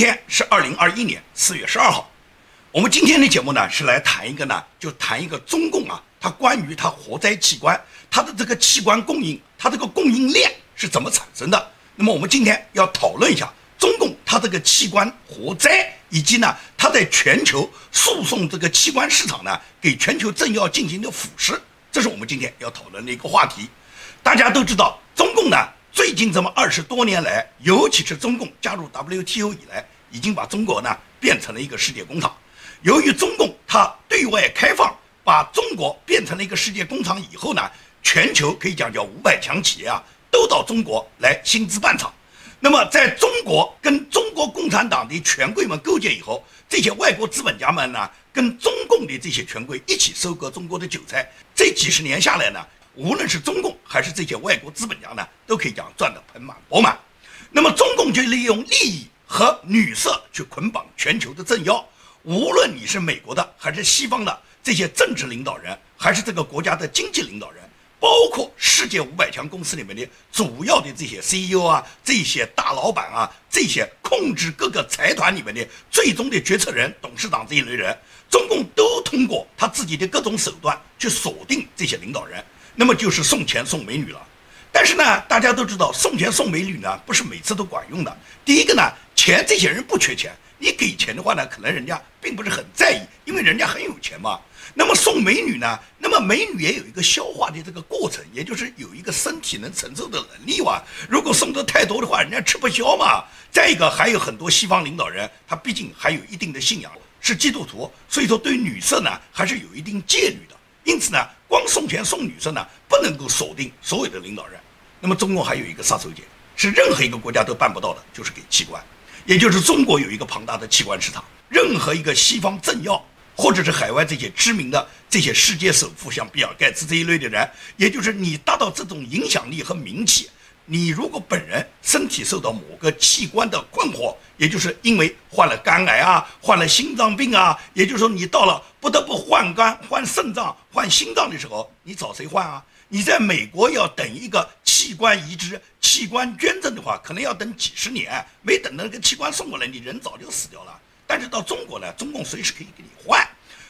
天是二零二一年四月十二号，我们今天的节目呢是来谈一个呢，就谈一个中共啊，它关于它活摘器官，它的这个器官供应，它这个供应链是怎么产生的？那么我们今天要讨论一下中共它这个器官活摘，以及呢它在全球诉讼这个器官市场呢，给全球政要进行的腐蚀，这是我们今天要讨论的一个话题。大家都知道，中共呢。最近这么二十多年来，尤其是中共加入 WTO 以来，已经把中国呢变成了一个世界工厂。由于中共它对外开放，把中国变成了一个世界工厂以后呢，全球可以讲叫五百强企业啊，都到中国来新资办厂。那么在中国跟中国共产党的权贵们勾结以后，这些外国资本家们呢，跟中共的这些权贵一起收割中国的韭菜。这几十年下来呢。无论是中共还是这些外国资本家呢，都可以讲赚得盆满钵满。那么中共就利用利益和女色去捆绑全球的政要。无论你是美国的还是西方的这些政治领导人，还是这个国家的经济领导人，包括世界五百强公司里面的主要的这些 CEO 啊，这些大老板啊，这些控制各个财团里面的最终的决策人、董事长这一类人，中共都通过他自己的各种手段去锁定这些领导人。那么就是送钱送美女了，但是呢，大家都知道送钱送美女呢不是每次都管用的。第一个呢，钱这些人不缺钱，你给钱的话呢，可能人家并不是很在意，因为人家很有钱嘛。那么送美女呢，那么美女也有一个消化的这个过程，也就是有一个身体能承受的能力哇。如果送的太多的话，人家吃不消嘛。再一个，还有很多西方领导人，他毕竟还有一定的信仰，是基督徒，所以说对女色呢还是有一定戒律的。因此呢，光送钱送女生呢，不能够锁定所有的领导人。那么中共还有一个杀手锏，是任何一个国家都办不到的，就是给器官。也就是中国有一个庞大的器官市场，任何一个西方政要，或者是海外这些知名的这些世界首富，像比尔盖茨这一类的人，也就是你达到这种影响力和名气。你如果本人身体受到某个器官的困惑，也就是因为患了肝癌啊，患了心脏病啊，也就是说你到了不得不换肝、换肾脏、换心脏的时候，你找谁换啊？你在美国要等一个器官移植、器官捐赠的话，可能要等几十年，没等到那个器官送过来，你人早就死掉了。但是到中国呢，中共随时可以给你换。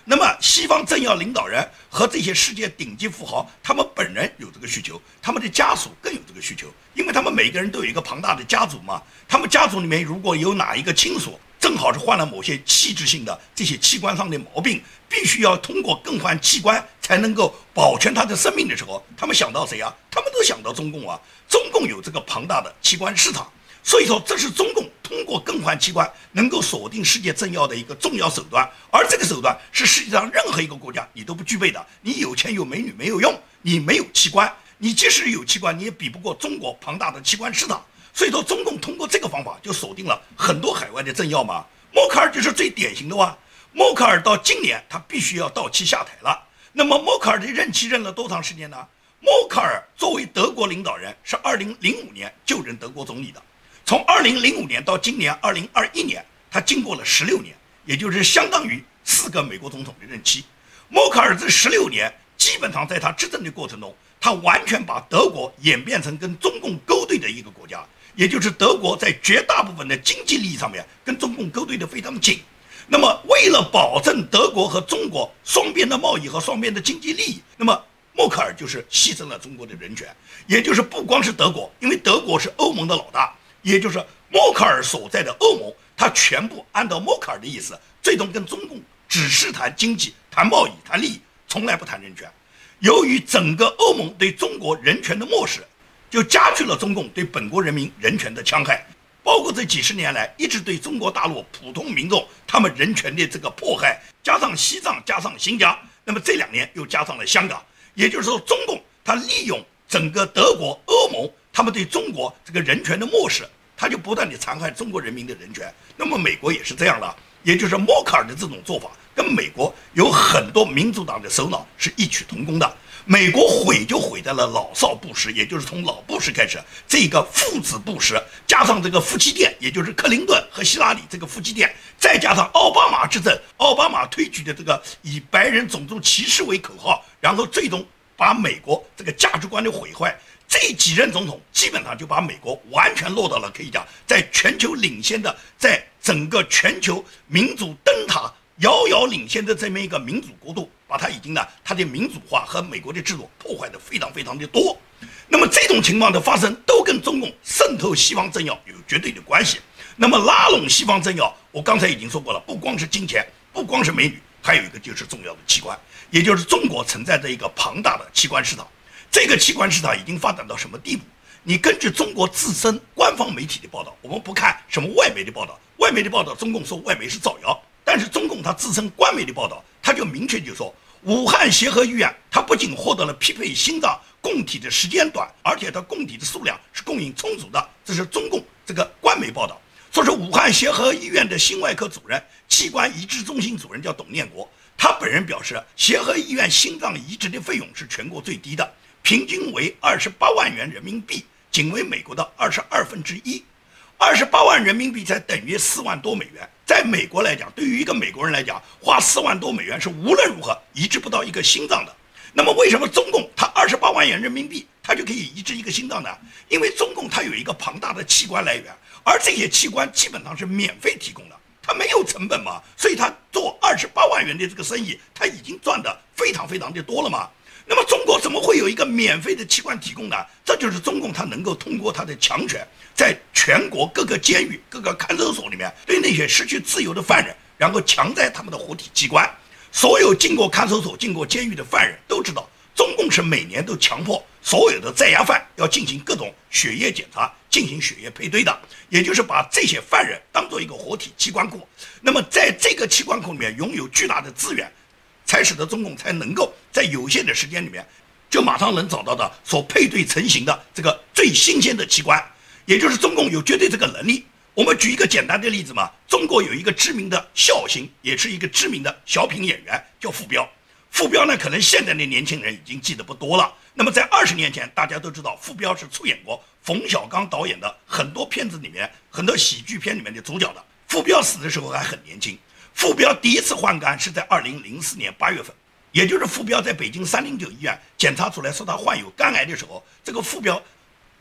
那么，西方政要领导人和这些世界顶级富豪，他们本人有这个需求，他们的家属更有这个需求，因为他们每个人都有一个庞大的家族嘛。他们家族里面如果有哪一个亲属正好是患了某些器质性的这些器官上的毛病，必须要通过更换器官才能够保全他的生命的时候，他们想到谁啊？他们都想到中共啊！中共有这个庞大的器官市场。所以说，这是中共通过更换器官能够锁定世界政要的一个重要手段，而这个手段是世界上任何一个国家你都不具备的。你有钱有美女没有用，你没有器官，你即使有器官，你也比不过中国庞大的器官市场。所以说，中共通过这个方法就锁定了很多海外的政要嘛。默克尔就是最典型的哇。默克尔到今年他必须要到期下台了。那么默克尔的任期任了多长时间呢？默克尔作为德国领导人，是二零零五年就任德国总理的。从二零零五年到今年二零二一年，他经过了十六年，也就是相当于四个美国总统的任期。默克尔这十六年，基本上在他执政的过程中，他完全把德国演变成跟中共勾兑的一个国家，也就是德国在绝大部分的经济利益上面跟中共勾兑的非常紧。那么，为了保证德国和中国双边的贸易和双边的经济利益，那么默克尔就是牺牲了中国的人权，也就是不光是德国，因为德国是欧盟的老大。也就是默克尔所在的欧盟，他全部按照默克尔的意思，最终跟中共只是谈经济、谈贸易、谈利益，从来不谈人权。由于整个欧盟对中国人权的漠视，就加剧了中共对本国人民人权的戕害，包括这几十年来一直对中国大陆普通民众他们人权的这个迫害，加上西藏，加上新疆，那么这两年又加上了香港。也就是说，中共他利用整个德国、欧盟。他们对中国这个人权的漠视，他就不断地残害中国人民的人权。那么美国也是这样的，也就是默克尔的这种做法，跟美国有很多民主党的首脑是异曲同工的。美国毁就毁在了老少布什，也就是从老布什开始，这个父子布什，加上这个夫妻店，也就是克林顿和希拉里这个夫妻店，再加上奥巴马执政，奥巴马推举的这个以白人种族歧视为口号，然后最终把美国这个价值观的毁坏。这几任总统基本上就把美国完全落到了可以讲在全球领先的，在整个全球民主灯塔遥遥领先的这么一个民主国度，把它已经呢，它的民主化和美国的制度破坏的非常非常的多。那么这种情况的发生，都跟中共渗透西方政要有绝对的关系。那么拉拢西方政要，我刚才已经说过了，不光是金钱，不光是美女，还有一个就是重要的器官，也就是中国存在着一个庞大的器官市场。这个器官市场已经发展到什么地步？你根据中国自身官方媒体的报道，我们不看什么外媒的报道，外媒的报道，中共说外媒是造谣，但是中共它自身官媒的报道，它就明确就说，武汉协和医院它不仅获得了匹配心脏供体的时间短，而且它供体的数量是供应充足的，这是中共这个官媒报道。说是武汉协和医院的心外科主任、器官移植中心主任叫董念国，他本人表示，协和医院心脏移植的费用是全国最低的，平均为二十八万元人民币，仅为美国的二十二分之一。二十八万人民币才等于四万多美元，在美国来讲，对于一个美国人来讲，花四万多美元是无论如何移植不到一个心脏的。那么，为什么中共他二十八万元人民币，他就可以移植一个心脏呢？因为中共它有一个庞大的器官来源。而这些器官基本上是免费提供的，他没有成本嘛，所以他做二十八万元的这个生意，他已经赚的非常非常的多了嘛。那么中国怎么会有一个免费的器官提供呢？这就是中共他能够通过他的强权，在全国各个监狱、各个看守所里面，对那些失去自由的犯人，然后强摘他们的活体器官。所有进过看守所、进过监狱的犯人都知道，中共是每年都强迫所有的在押犯要进行各种血液检查。进行血液配对的，也就是把这些犯人当做一个活体器官库。那么，在这个器官库里面拥有巨大的资源，才使得中共才能够在有限的时间里面，就马上能找到的所配对成型的这个最新鲜的器官。也就是中共有绝对这个能力。我们举一个简单的例子嘛，中国有一个知名的笑星，也是一个知名的小品演员，叫傅彪。傅彪呢，可能现在的年轻人已经记得不多了。那么在二十年前，大家都知道傅彪是出演过冯小刚导演的很多片子里面，很多喜剧片里面的主角的。傅彪死的时候还很年轻。傅彪第一次换肝是在二零零四年八月份，也就是傅彪在北京三零九医院检查出来说他患有肝癌的时候，这个傅彪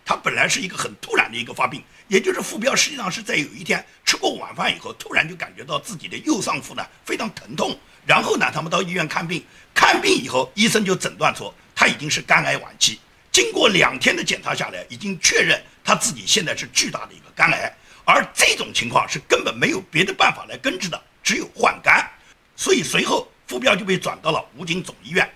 他本来是一个很突然的一个发病，也就是傅彪实际上是在有一天吃过晚饭以后，突然就感觉到自己的右上腹呢非常疼痛。然后呢，他们到医院看病，看病以后，医生就诊断说他已经是肝癌晚期。经过两天的检查下来，已经确认他自己现在是巨大的一个肝癌，而这种情况是根本没有别的办法来根治的，只有换肝。所以随后，傅彪就被转到了武警总医院。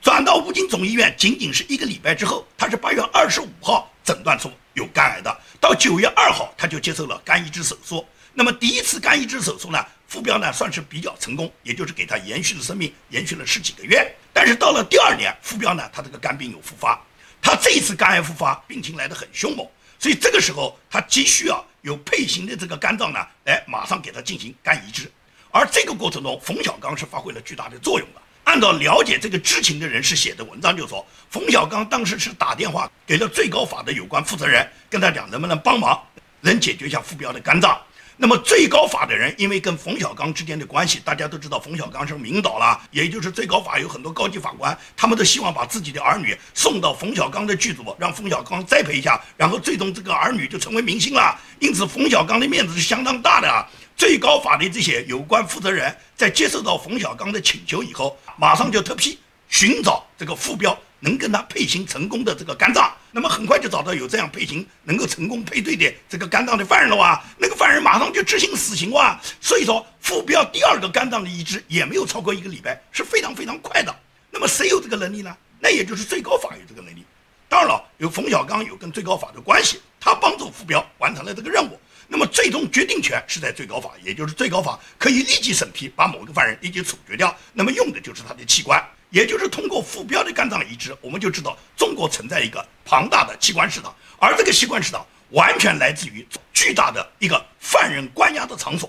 转到武警总医院仅仅是一个礼拜之后，他是八月二十五号诊断出有肝癌的，到九月二号他就接受了肝移植手术。那么第一次肝移植手术呢？傅彪呢算是比较成功，也就是给他延续了生命，延续了十几个月。但是到了第二年，傅彪呢他这个肝病又复发，他这一次肝癌复发，病情来得很凶猛，所以这个时候他急需要有配型的这个肝脏呢，来马上给他进行肝移植。而这个过程中，冯小刚是发挥了巨大的作用的。按照了解这个知情的人士写的文章就说，冯小刚当时是打电话给了最高法的有关负责人，跟他讲能不能帮忙，能解决一下傅彪的肝脏。那么最高法的人，因为跟冯小刚之间的关系，大家都知道冯小刚是领导了，也就是最高法有很多高级法官，他们都希望把自己的儿女送到冯小刚的剧组，让冯小刚栽培一下，然后最终这个儿女就成为明星了。因此，冯小刚的面子是相当大的。最高法的这些有关负责人在接受到冯小刚的请求以后，马上就特批寻找这个副标。能跟他配型成功的这个肝脏，那么很快就找到有这样配型能够成功配对的这个肝脏的犯人了哇！那个犯人马上就执行死刑哇！所以说，副标第二个肝脏的移植也没有超过一个礼拜，是非常非常快的。那么谁有这个能力呢？那也就是最高法有这个能力。当然了，有冯小刚有跟最高法的关系，他帮助副标完成了这个任务。那么最终决定权是在最高法，也就是最高法可以立即审批，把某个犯人立即处决掉。那么用的就是他的器官。也就是通过副标的肝脏移植，我们就知道中国存在一个庞大的器官市场，而这个器官市场完全来自于巨大的一个犯人关押的场所。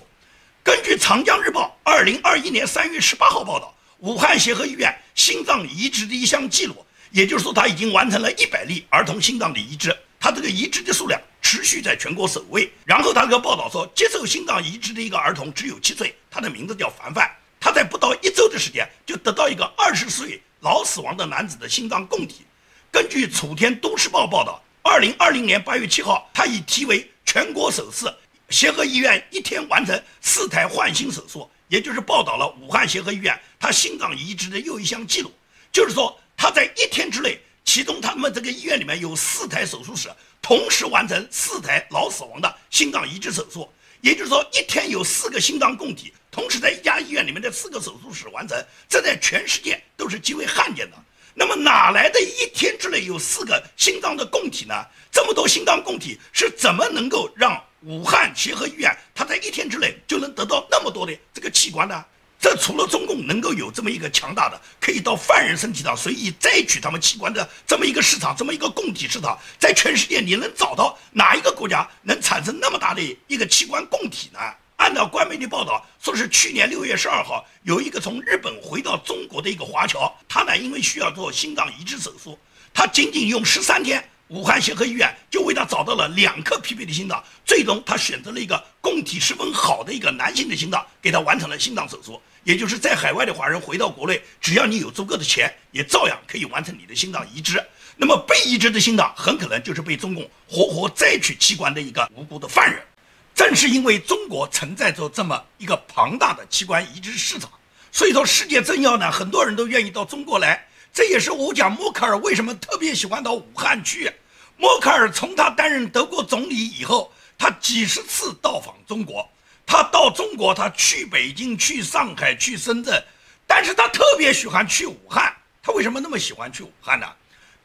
根据《长江日报》二零二一年三月十八号报道，武汉协和医院心脏移植的一项记录，也就是说他已经完成了一百例儿童心脏的移植，他这个移植的数量持续在全国首位。然后他这个报道说，接受心脏移植的一个儿童只有七岁，他的名字叫凡凡。他在不到一周的时间就得到一个二十岁脑死亡的男子的心脏供体，根据楚天都市报报道，二零二零年八月七号，他以题为“全国首次协和医院一天完成四台换心手术”，也就是报道了武汉协和医院他心脏移植的又一项记录。就是说，他在一天之内其中他们这个医院里面有四台手术室，同时完成四台脑死亡的心脏移植手术。也就是说，一天有四个心脏供体同时在一家医院里面的四个手术室完成，这在全世界都是极为罕见的。那么哪来的一天之内有四个心脏的供体呢？这么多心脏供体是怎么能够让武汉协和医院它在一天之内就能得到那么多的这个器官呢？这除了中共能够有这么一个强大的可以到犯人身体上随意摘取他们器官的这么一个市场，这么一个供体市场，在全世界你能找到哪一个国家能产生那么大的一个器官供体呢？按照官媒的报道，说是去年六月十二号，有一个从日本回到中国的一个华侨，他呢因为需要做心脏移植手术，他仅仅用十三天。武汉协和医院就为他找到了两颗匹配的心脏，最终他选择了一个供体十分好的一个男性的心脏，给他完成了心脏手术。也就是在海外的华人回到国内，只要你有足够的钱，也照样可以完成你的心脏移植。那么被移植的心脏很可能就是被中共活活摘取器官的一个无辜的犯人。正是因为中国存在着这么一个庞大的器官移植市场，所以说世界政要呢，很多人都愿意到中国来。这也是我讲默克尔为什么特别喜欢到武汉去。默克尔从他担任德国总理以后，他几十次到访中国。他到中国，他去北京、去上海、去深圳，但是他特别喜欢去武汉。他为什么那么喜欢去武汉呢？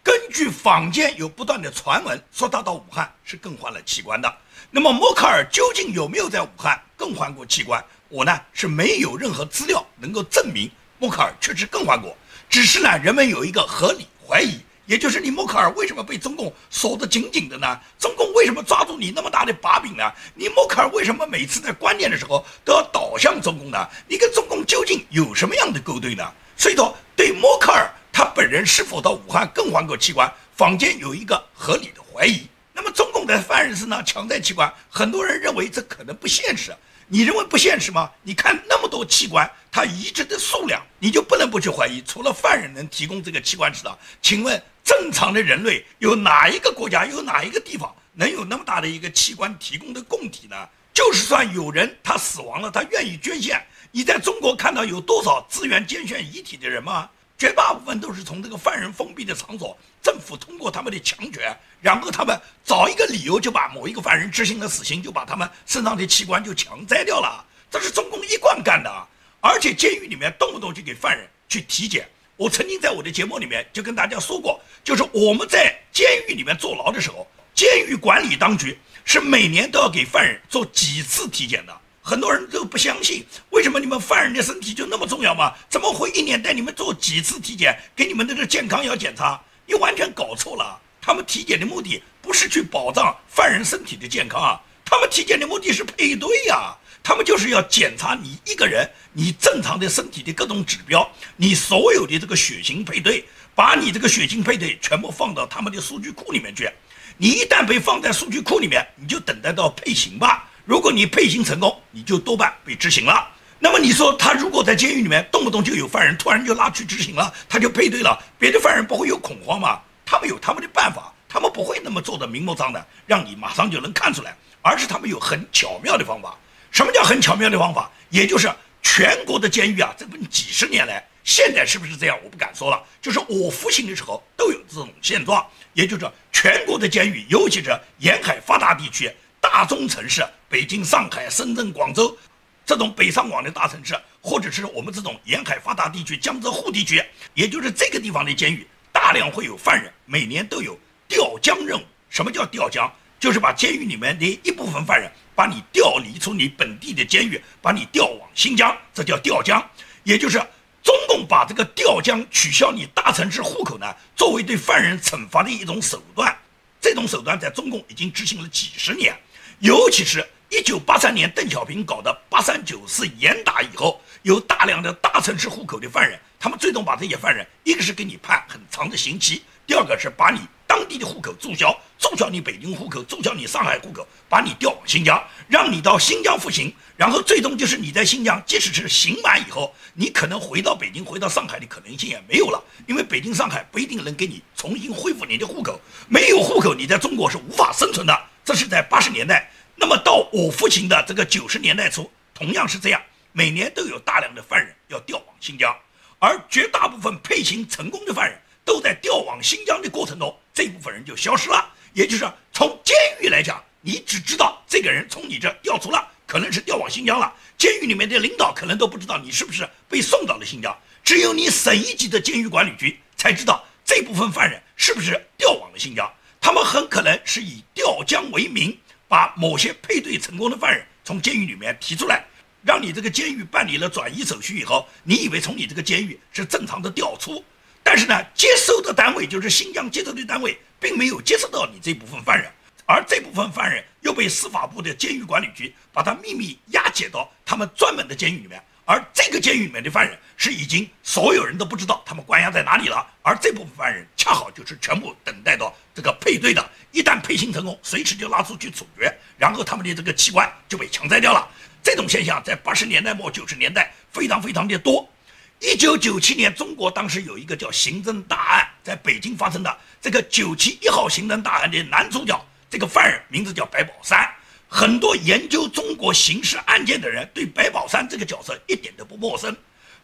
根据坊间有不断的传闻说他到武汉是更换了器官的。那么默克尔究竟有没有在武汉更换过器官？我呢是没有任何资料能够证明默克尔确实更换过，只是呢人们有一个合理怀疑。也就是你默克尔为什么被中共锁得紧紧的呢？中共为什么抓住你那么大的把柄呢？你默克尔为什么每次在关键的时候都要倒向中共呢？你跟中共究竟有什么样的勾兑呢？所以说，对默克尔他本人是否到武汉更换过器官，坊间有一个合理的怀疑。那么中共的犯人身上强摘器官，很多人认为这可能不现实。你认为不现实吗？你看那么多器官，它移植的数量，你就不能不去怀疑，除了犯人能提供这个器官之道，请问正常的人类有哪一个国家有哪一个地方能有那么大的一个器官提供的供体呢？就是算有人他死亡了，他愿意捐献，你在中国看到有多少自愿捐献遗体的人吗？绝大部分都是从这个犯人封闭的场所，政府通过他们的强权，然后他们找一个理由就把某一个犯人执行了死刑，就把他们身上的器官就强摘掉了。这是中共一贯干的啊，而且监狱里面动不动就给犯人去体检。我曾经在我的节目里面就跟大家说过，就是我们在监狱里面坐牢的时候，监狱管理当局是每年都要给犯人做几次体检的。很多人都不相信，为什么你们犯人的身体就那么重要吗？怎么会一年带你们做几次体检，给你们的这健康要检查？你完全搞错了。他们体检的目的不是去保障犯人身体的健康啊，他们体检的目的是配对呀。他们就是要检查你一个人，你正常的身体的各种指标，你所有的这个血型配对，把你这个血型配对全部放到他们的数据库里面去。你一旦被放在数据库里面，你就等待到配型吧。如果你配型成功，你就多半被执行了。那么你说他如果在监狱里面动不动就有犯人突然就拉去执行了，他就配对了，别的犯人不会有恐慌吗？他们有他们的办法，他们不会那么做的明目张胆，让你马上就能看出来，而是他们有很巧妙的方法。什么叫很巧妙的方法？也就是全国的监狱啊，这么几十年来，现在是不是这样？我不敢说了。就是我服刑的时候都有这种现状，也就是全国的监狱，尤其是沿海发达地区。大中城市，北京、上海、深圳、广州，这种北上广的大城市，或者是我们这种沿海发达地区，江浙沪地区，也就是这个地方的监狱，大量会有犯人，每年都有调江任务。什么叫调江？就是把监狱里面的一部分犯人，把你调离出你本地的监狱，把你调往新疆，这叫调江。也就是中共把这个调江取消你大城市户口呢，作为对犯人惩罚的一种手段。这种手段在中共已经执行了几十年。尤其是一九八三年邓小平搞的八三九四严打以后，有大量的大城市户口的犯人，他们最终把这些犯人，一个是给你判很长的刑期，第二个是把你当地的户口注销，注销你北京户口，注销你上海户口，把你调往新疆，让你到新疆服刑，然后最终就是你在新疆，即使是刑满以后，你可能回到北京、回到上海的可能性也没有了，因为北京、上海不一定能给你重新恢复你的户口，没有户口，你在中国是无法生存的。这是在八十年代，那么到我服刑的这个九十年代初，同样是这样，每年都有大量的犯人要调往新疆，而绝大部分配刑成功的犯人。都在调往新疆的过程中，这部分人就消失了。也就是从监狱来讲，你只知道这个人从你这调出了，可能是调往新疆了。监狱里面的领导可能都不知道你是不是被送到了新疆，只有你省一级的监狱管理局才知道这部分犯人是不是调往了新疆。他们很可能是以调江为名，把某些配对成功的犯人从监狱里面提出来，让你这个监狱办理了转移手续以后，你以为从你这个监狱是正常的调出。但是呢，接收的单位就是新疆接收的单位，并没有接收到你这部分犯人，而这部分犯人又被司法部的监狱管理局把他秘密押解到他们专门的监狱里面，而这个监狱里面的犯人是已经所有人都不知道他们关押在哪里了，而这部分犯人恰好就是全部等待到这个配对的，一旦配型成功，随时就拉出去处决，然后他们的这个器官就被强摘掉了。这种现象在八十年代末九十年代非常非常的多。一九九七年，中国当时有一个叫刑侦大案，在北京发生的这个九七一号刑侦大案的男主角，这个犯人名字叫白宝山。很多研究中国刑事案件的人对白宝山这个角色一点都不陌生。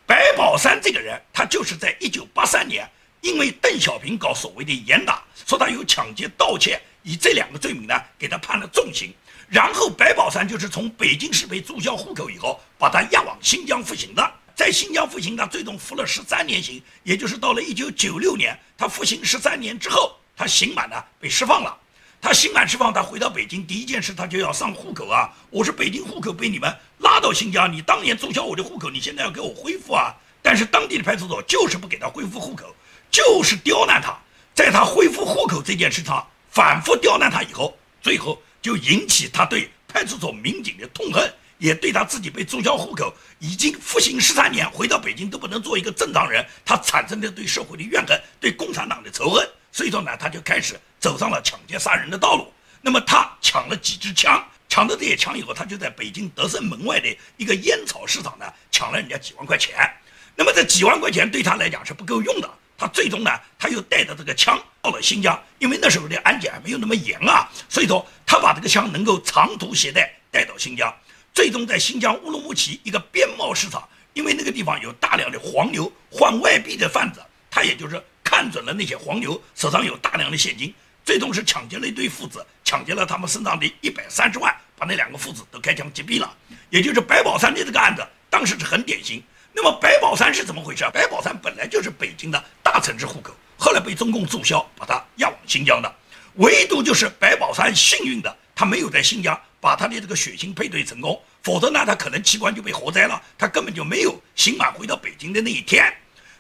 白宝山这个人，他就是在一九八三年，因为邓小平搞所谓的严打，说他有抢劫、盗窃，以这两个罪名呢，给他判了重刑。然后白宝山就是从北京市被注销户口以后，把他押往新疆服刑的。在新疆服刑，他最终服了十三年刑，也就是到了一九九六年，他服刑十三年之后，他刑满呢被释放了。他刑满释放，他回到北京，第一件事他就要上户口啊！我是北京户口被你们拉到新疆，你当年注销我的户口，你现在要给我恢复啊！但是当地的派出所就是不给他恢复户口，就是刁难他。在他恢复户口这件事上反复刁难他以后，最后就引起他对派出所民警的痛恨。也对他自己被注销户口，已经服刑十三年，回到北京都不能做一个正常人，他产生的对社会的怨恨，对共产党的仇恨，所以说呢，他就开始走上了抢劫杀人的道路。那么他抢了几支枪，抢到这些枪以后，他就在北京德胜门外的一个烟草市场呢，抢了人家几万块钱。那么这几万块钱对他来讲是不够用的，他最终呢，他又带着这个枪到了新疆，因为那时候的安检还没有那么严啊，所以说他把这个枪能够长途携带带到新疆。最终在新疆乌鲁木齐一个边贸市场，因为那个地方有大量的黄牛换外币的贩子，他也就是看准了那些黄牛手上有大量的现金，最终是抢劫了一对父子，抢劫了他们身上的一百三十万，把那两个父子都开枪击毙了。也就是白宝山的这个案子，当时是很典型。那么白宝山是怎么回事？白宝山本来就是北京的大城市户口，后来被中共注销，把他押往新疆的。唯独就是白宝山幸运的，他没有在新疆。把他的这个血型配对成功，否则呢，他可能器官就被活摘了，他根本就没有刑满回到北京的那一天。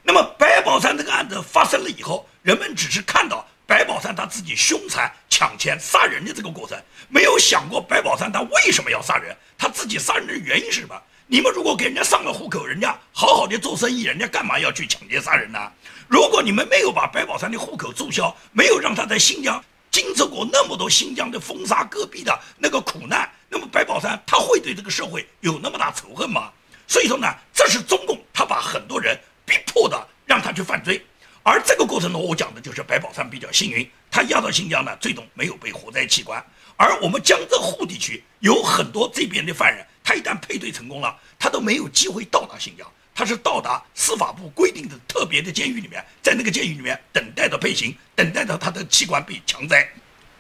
那么白宝山这个案子发生了以后，人们只是看到白宝山他自己凶残、抢钱、杀人的这个过程，没有想过白宝山他为什么要杀人，他自己杀人的原因是什么？你们如果给人家上了户口，人家好好的做生意，人家干嘛要去抢劫杀人呢？如果你们没有把白宝山的户口注销，没有让他在新疆。经受过那么多新疆的风沙戈壁的那个苦难，那么白宝山他会对这个社会有那么大仇恨吗？所以说呢，这是中共他把很多人逼迫的让他去犯罪，而这个过程中我讲的就是白宝山比较幸运，他押到新疆呢，最终没有被活摘器官，而我们江浙沪地区有很多这边的犯人，他一旦配对成功了，他都没有机会到达新疆。他是到达司法部规定的特别的监狱里面，在那个监狱里面等待着配刑，等待着他的器官被强摘，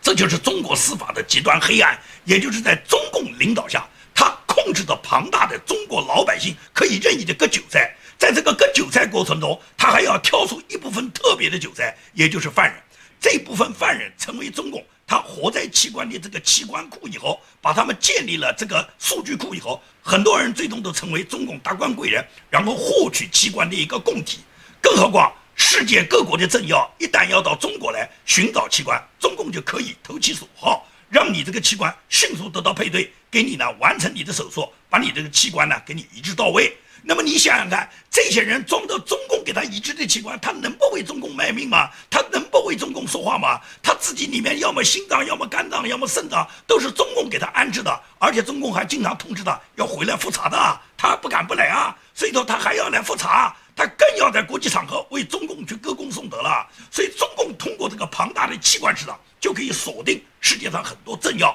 这就是中国司法的极端黑暗。也就是在中共领导下，他控制着庞大的中国老百姓，可以任意的割韭菜。在这个割韭菜过程中，他还要挑出一部分特别的韭菜，也就是犯人。这部分犯人成为中共。他活在器官的这个器官库以后，把他们建立了这个数据库以后，很多人最终都成为中共达官贵人，然后获取器官的一个供体。更何况世界各国的政要一旦要到中国来寻找器官，中共就可以投其所好，让你这个器官迅速得到配对，给你呢完成你的手术，把你这个器官呢给你移植到位。那么你想想看，这些人装到中共共给他移植的器官，他能不为中共卖命吗？他能不为中共说话吗？他自己里面要么心脏，要么肝脏，要么肾脏，都是中共给他安置的，而且中共还经常通知他要回来复查的，他不敢不来啊。所以说他还要来复查，他更要在国际场合为中共去歌功颂德了。所以中共通过这个庞大的器官市场，就可以锁定世界上很多政要。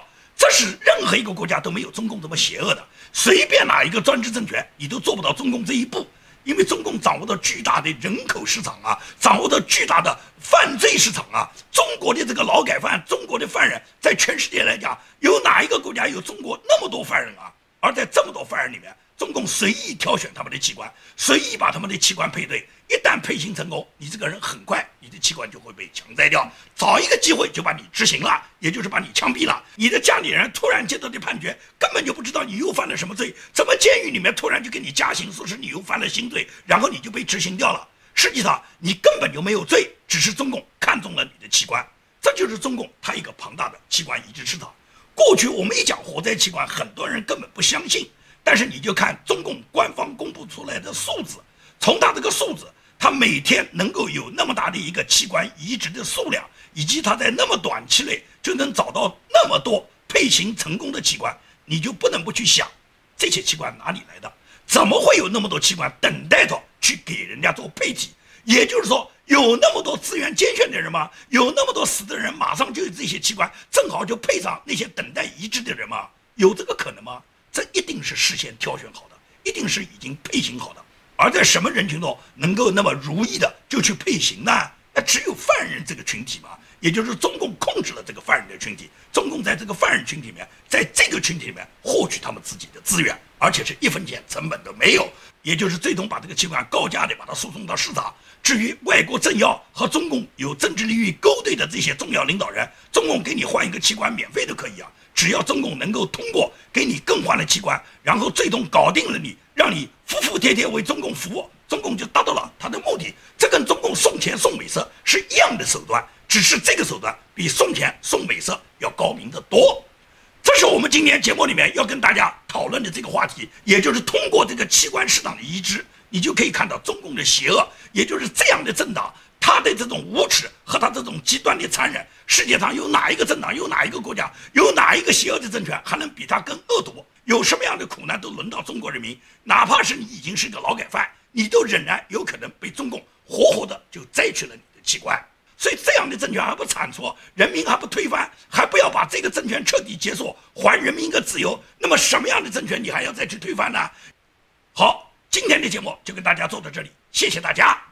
是任何一个国家都没有中共这么邪恶的，随便哪一个专制政权，你都做不到中共这一步，因为中共掌握着巨大的人口市场啊，掌握着巨大的犯罪市场啊。中国的这个劳改犯，中国的犯人，在全世界来讲，有哪一个国家有中国那么多犯人啊？而在这么多犯人里面，中共随意挑选他们的器官，随意把他们的器官配对，一旦配型成功，你这个人很快你的器官就会被强摘掉，找一个机会就把你执行了，也就是把你枪毙了。你的家里人突然接到的判决，根本就不知道你又犯了什么罪，怎么监狱里面突然就给你加刑，说是你又犯了新罪，然后你就被执行掉了。实际上你根本就没有罪，只是中共看中了你的器官，这就是中共它一个庞大的器官移植市场。过去我们一讲活摘器官，很多人根本不相信。但是你就看中共官方公布出来的数字，从他这个数字，他每天能够有那么大的一个器官移植的数量，以及他在那么短期内就能找到那么多配型成功的器官，你就不能不去想，这些器官哪里来的？怎么会有那么多器官等待着去给人家做配体？也就是说，有那么多资源捐献的人吗？有那么多死的人，马上就有这些器官，正好就配上那些等待移植的人吗？有这个可能吗？这一定是事先挑选好的，一定是已经配型好的。而在什么人群中能够那么如意的就去配型呢？那只有犯人这个群体嘛，也就是中共控制了这个犯人的群体，中共在这个犯人群体里面，在这个群体里面获取他们自己的资源，而且是一分钱成本都没有，也就是最终把这个器官高价的把它输送到市场。至于外国政要和中共有政治利益勾兑的这些重要领导人，中共给你换一个器官免费都可以啊。只要中共能够通过给你更换了器官，然后最终搞定了你，让你服服帖帖为中共服务，中共就达到了他的目的。这跟中共送钱送美色是一样的手段，只是这个手段比送钱送美色要高明得多。这是我们今天节目里面要跟大家讨论的这个话题，也就是通过这个器官市场的移植，你就可以看到中共的邪恶，也就是这样的政党。他的这种无耻和他这种极端的残忍，世界上有哪一个政党，有哪一个国家，有哪一个邪恶的政权还能比他更恶毒？有什么样的苦难都轮到中国人民，哪怕是你已经是个劳改犯，你都仍然有可能被中共活活的就摘去了你的器官。所以这样的政权还不铲除，人民还不推翻，还不要把这个政权彻底结束，还人民一个自由，那么什么样的政权你还要再去推翻呢？好，今天的节目就跟大家做到这里，谢谢大家。